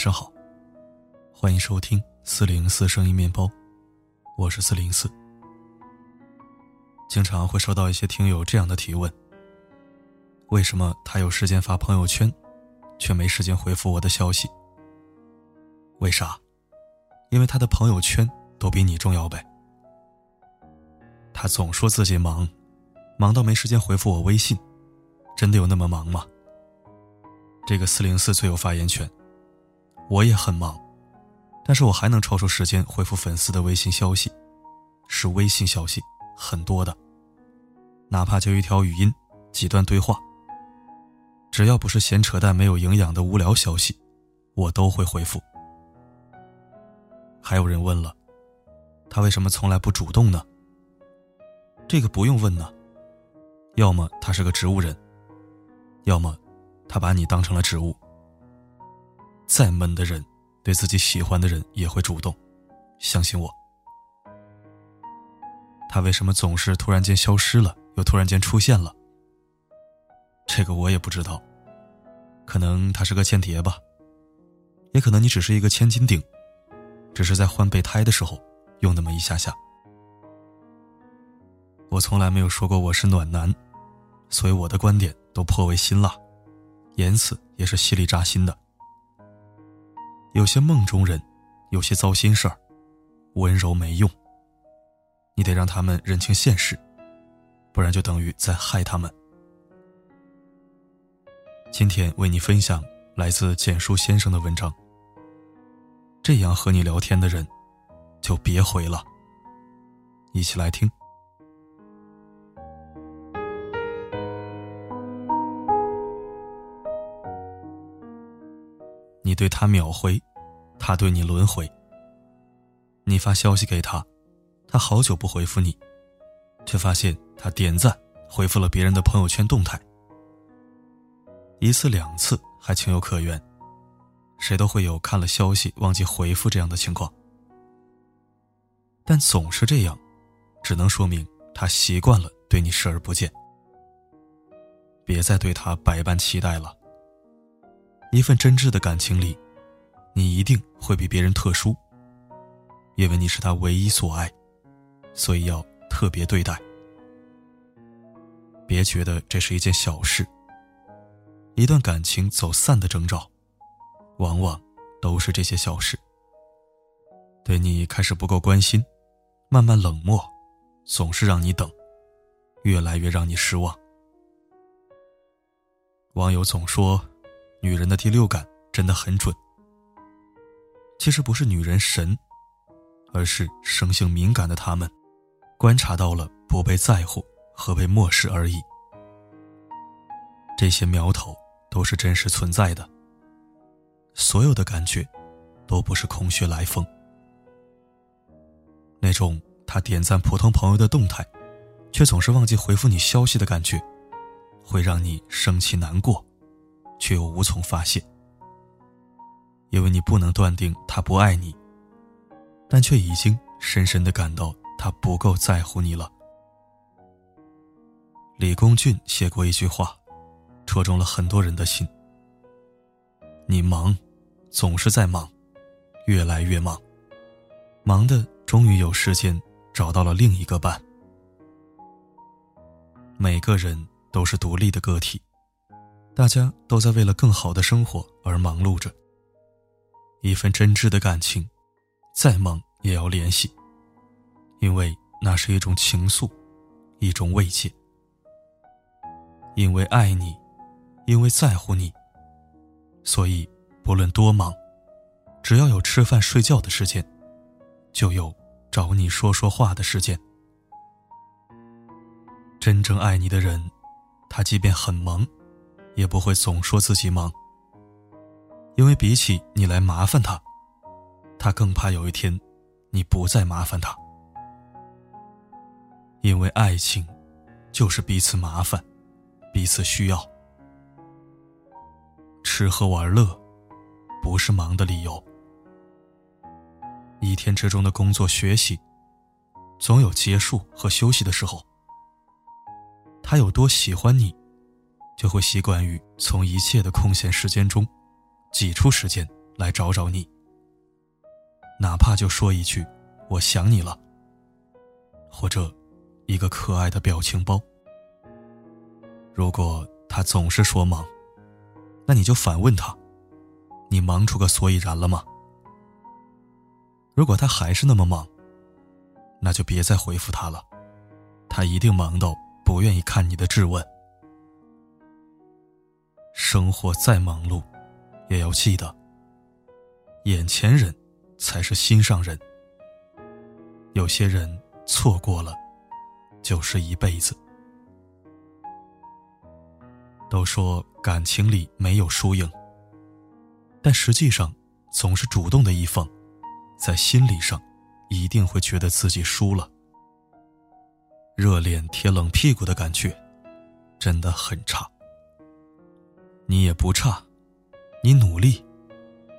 晚上好，欢迎收听四零四声音面包，我是四零四。经常会收到一些听友这样的提问：为什么他有时间发朋友圈，却没时间回复我的消息？为啥？因为他的朋友圈都比你重要呗。他总说自己忙，忙到没时间回复我微信，真的有那么忙吗？这个四零四最有发言权。我也很忙，但是我还能抽出时间回复粉丝的微信消息，是微信消息，很多的，哪怕就一条语音，几段对话。只要不是闲扯淡、没有营养的无聊消息，我都会回复。还有人问了，他为什么从来不主动呢？这个不用问呢，要么他是个植物人，要么。他把你当成了植物。再闷的人，对自己喜欢的人也会主动，相信我。他为什么总是突然间消失了，又突然间出现了？这个我也不知道，可能他是个间谍吧，也可能你只是一个千斤顶，只是在换备胎的时候用那么一下下。我从来没有说过我是暖男，所以我的观点都颇为辛辣。言辞也是犀利扎心的。有些梦中人，有些糟心事儿，温柔没用。你得让他们认清现实，不然就等于在害他们。今天为你分享来自简书先生的文章。这样和你聊天的人，就别回了。一起来听。你对他秒回，他对你轮回。你发消息给他，他好久不回复你，却发现他点赞回复了别人的朋友圈动态。一次两次还情有可原，谁都会有看了消息忘记回复这样的情况。但总是这样，只能说明他习惯了对你视而不见。别再对他百般期待了。一份真挚的感情里，你一定会比别人特殊，因为你是他唯一所爱，所以要特别对待。别觉得这是一件小事。一段感情走散的征兆，往往都是这些小事。对你开始不够关心，慢慢冷漠，总是让你等，越来越让你失望。网友总说。女人的第六感真的很准。其实不是女人神，而是生性敏感的她们，观察到了不被在乎和被漠视而已。这些苗头都是真实存在的。所有的感觉，都不是空穴来风。那种他点赞普通朋友的动态，却总是忘记回复你消息的感觉，会让你生气难过。却又无从发泄，因为你不能断定他不爱你，但却已经深深的感到他不够在乎你了。李公俊写过一句话，戳中了很多人的心：你忙，总是在忙，越来越忙，忙的终于有时间找到了另一个伴。每个人都是独立的个体。大家都在为了更好的生活而忙碌着。一份真挚的感情，再忙也要联系，因为那是一种情愫，一种慰藉。因为爱你，因为在乎你，所以不论多忙，只要有吃饭睡觉的时间，就有找你说说话的时间。真正爱你的人，他即便很忙。也不会总说自己忙，因为比起你来麻烦他，他更怕有一天你不再麻烦他。因为爱情就是彼此麻烦，彼此需要。吃喝玩乐不是忙的理由。一天之中的工作学习，总有结束和休息的时候。他有多喜欢你？就会习惯于从一切的空闲时间中，挤出时间来找找你，哪怕就说一句“我想你了”，或者一个可爱的表情包。如果他总是说忙，那你就反问他：“你忙出个所以然了吗？”如果他还是那么忙，那就别再回复他了，他一定忙到不愿意看你的质问。生活再忙碌，也要记得，眼前人才是心上人。有些人错过了，就是一辈子。都说感情里没有输赢，但实际上，总是主动的一方，在心理上，一定会觉得自己输了。热脸贴冷屁股的感觉，真的很差。你也不差，你努力，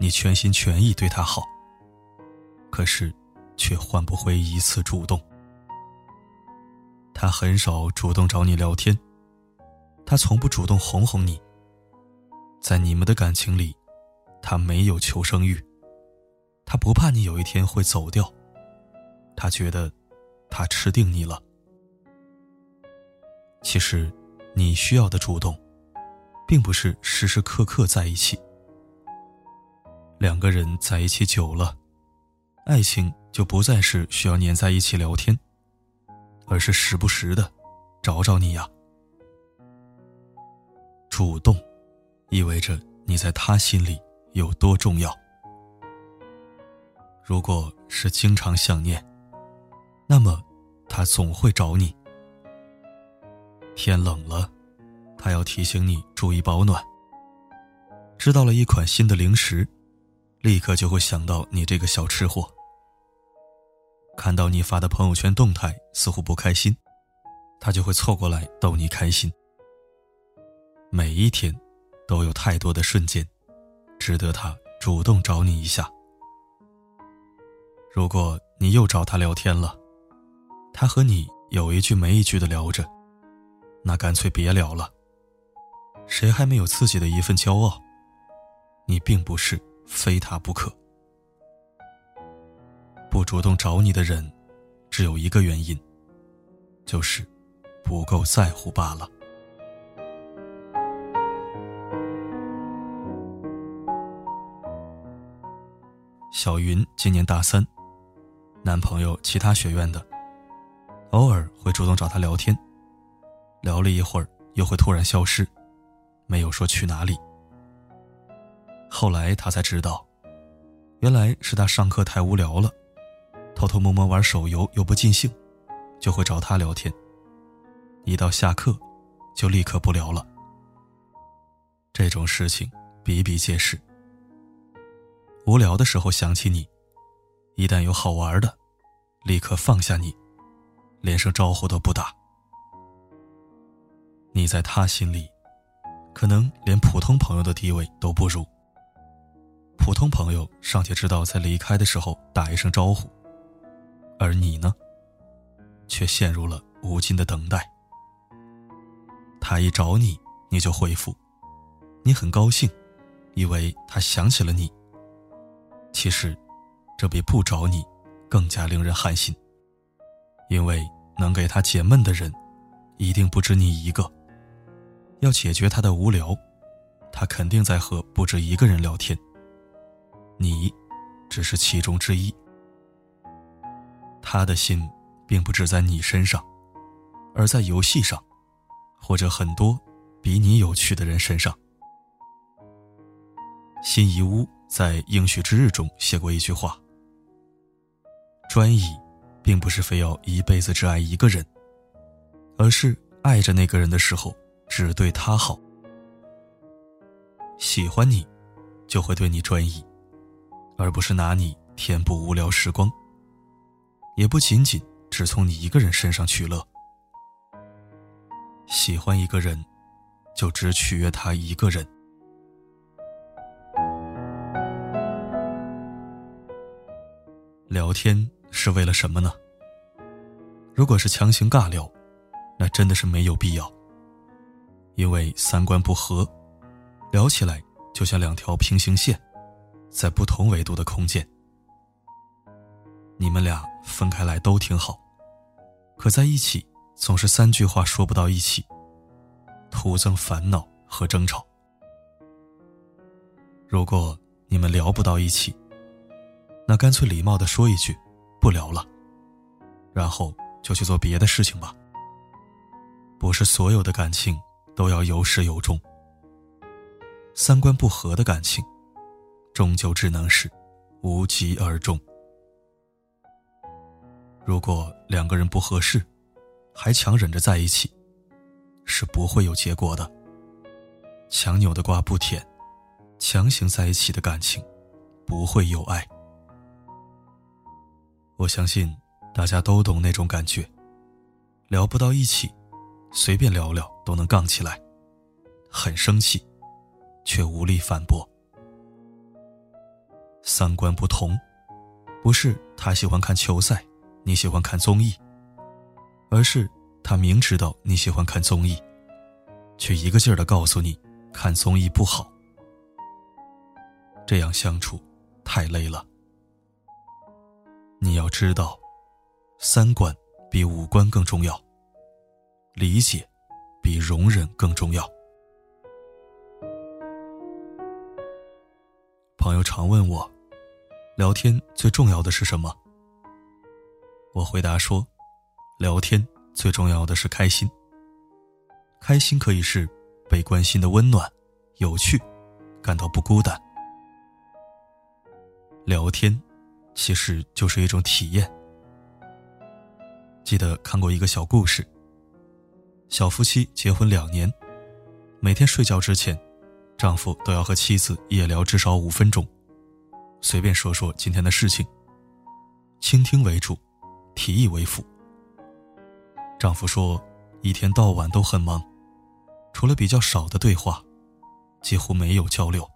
你全心全意对他好，可是，却换不回一次主动。他很少主动找你聊天。他从不主动哄哄你，在你们的感情里，他没有求生欲，他不怕你有一天会走掉，他觉得他吃定你了。其实，你需要的主动，并不是时时刻刻在一起。两个人在一起久了，爱情就不再是需要黏在一起聊天，而是时不时的找找你呀。主动，意味着你在他心里有多重要。如果是经常想念，那么他总会找你。天冷了，他要提醒你注意保暖。知道了一款新的零食，立刻就会想到你这个小吃货。看到你发的朋友圈动态似乎不开心，他就会凑过来逗你开心。每一天，都有太多的瞬间，值得他主动找你一下。如果你又找他聊天了，他和你有一句没一句的聊着，那干脆别聊了。谁还没有自己的一份骄傲？你并不是非他不可。不主动找你的人，只有一个原因，就是不够在乎罢了。小云今年大三，男朋友其他学院的，偶尔会主动找她聊天，聊了一会儿又会突然消失，没有说去哪里。后来他才知道，原来是他上课太无聊了，偷偷摸摸玩手游又不尽兴，就会找他聊天。一到下课，就立刻不聊了。这种事情比比皆是。无聊的时候想起你，一旦有好玩的，立刻放下你，连声招呼都不打。你在他心里，可能连普通朋友的地位都不如。普通朋友尚且知道在离开的时候打一声招呼，而你呢，却陷入了无尽的等待。他一找你，你就回复，你很高兴，以为他想起了你。其实，这比不找你更加令人寒心。因为能给他解闷的人，一定不止你一个。要解决他的无聊，他肯定在和不止一个人聊天。你，只是其中之一。他的心并不只在你身上，而在游戏上，或者很多比你有趣的人身上。辛夷坞。在《应许之日》中写过一句话：“专一，并不是非要一辈子只爱一个人，而是爱着那个人的时候，只对他好。喜欢你，就会对你专一，而不是拿你填补无聊时光。也不仅仅只从你一个人身上取乐。喜欢一个人，就只取悦他一个人。”聊天是为了什么呢？如果是强行尬聊，那真的是没有必要。因为三观不合，聊起来就像两条平行线，在不同维度的空间。你们俩分开来都挺好，可在一起总是三句话说不到一起，徒增烦恼和争吵。如果你们聊不到一起，那干脆礼貌的说一句，不聊了，然后就去做别的事情吧。不是所有的感情都要有始有终，三观不合的感情，终究只能是无疾而终。如果两个人不合适，还强忍着在一起，是不会有结果的。强扭的瓜不甜，强行在一起的感情，不会有爱。我相信大家都懂那种感觉，聊不到一起，随便聊聊都能杠起来，很生气，却无力反驳。三观不同，不是他喜欢看球赛。你喜欢看综艺，而是他明知道你喜欢看综艺，却一个劲儿的告诉你看综艺不好。这样相处太累了。你要知道，三观比五官更重要，理解比容忍更重要。朋友常问我，聊天最重要的是什么？我回答说：“聊天最重要的是开心。开心可以是被关心的温暖、有趣，感到不孤单。聊天其实就是一种体验。记得看过一个小故事：小夫妻结婚两年，每天睡觉之前，丈夫都要和妻子夜聊至少五分钟，随便说说今天的事情，倾听为主。”提议为辅。丈夫说：“一天到晚都很忙，除了比较少的对话，几乎没有交流，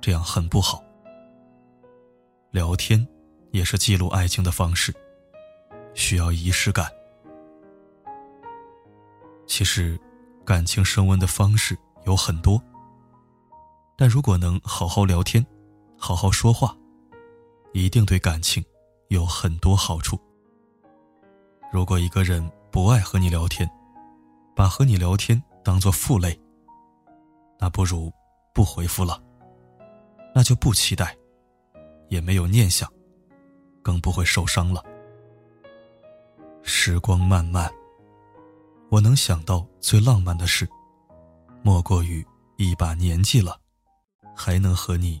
这样很不好。聊天也是记录爱情的方式，需要仪式感。其实，感情升温的方式有很多，但如果能好好聊天，好好说话，一定对感情有很多好处。”如果一个人不爱和你聊天，把和你聊天当做负累，那不如不回复了。那就不期待，也没有念想，更不会受伤了。时光漫漫，我能想到最浪漫的事，莫过于一把年纪了，还能和你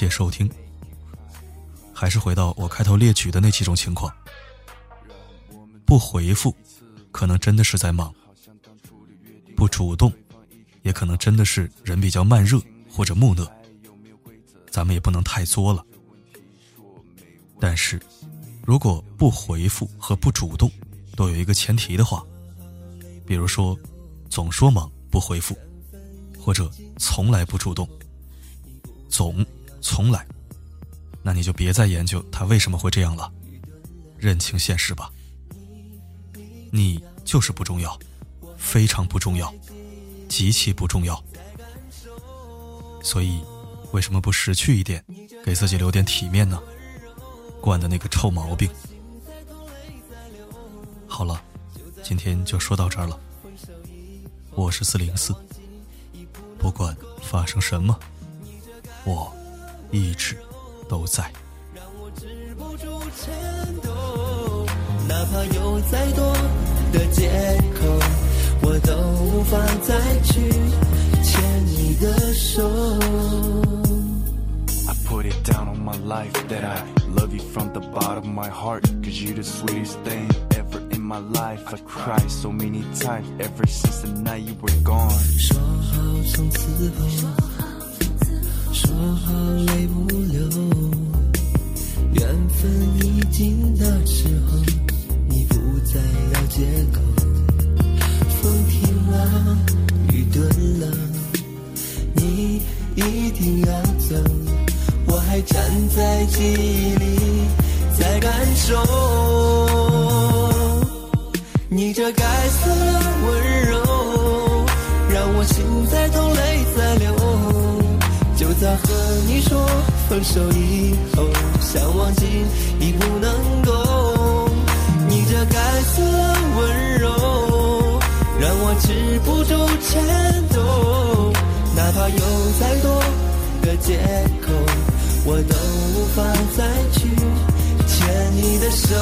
谢收听。还是回到我开头列举的那几种情况。不回复，可能真的是在忙；不主动，也可能真的是人比较慢热或者木讷。咱们也不能太作了。但是，如果不回复和不主动都有一个前提的话，比如说总说忙不回复，或者从来不主动，总从来，那你就别再研究他为什么会这样了，认清现实吧。你就是不重要，非常不重要，极其不重要。所以，为什么不识趣一点，给自己留点体面呢？惯的那个臭毛病。好了，今天就说到这儿了。我是四零四，不管发生什么，我一直都在。让我止不住颤抖哪怕有再多的借口，我都无法再去牵你的手。I put it down on my life that I love you from the bottom of my heart. Cause you're the sweetest thing ever in my life. I cried so many times ever since the night you were gone. 说好从此后，说好泪不流，缘分已尽的时候，你不再要借口。风停了，雨顿了，你一定要走，我还站在记忆里在感受，你这该死的温柔，让我心在痛，泪在流。和你说分手以后，想忘记已不能够，你这该死的温柔，让我止不住颤抖，哪怕有再多的借口，我都无法再去牵你的手。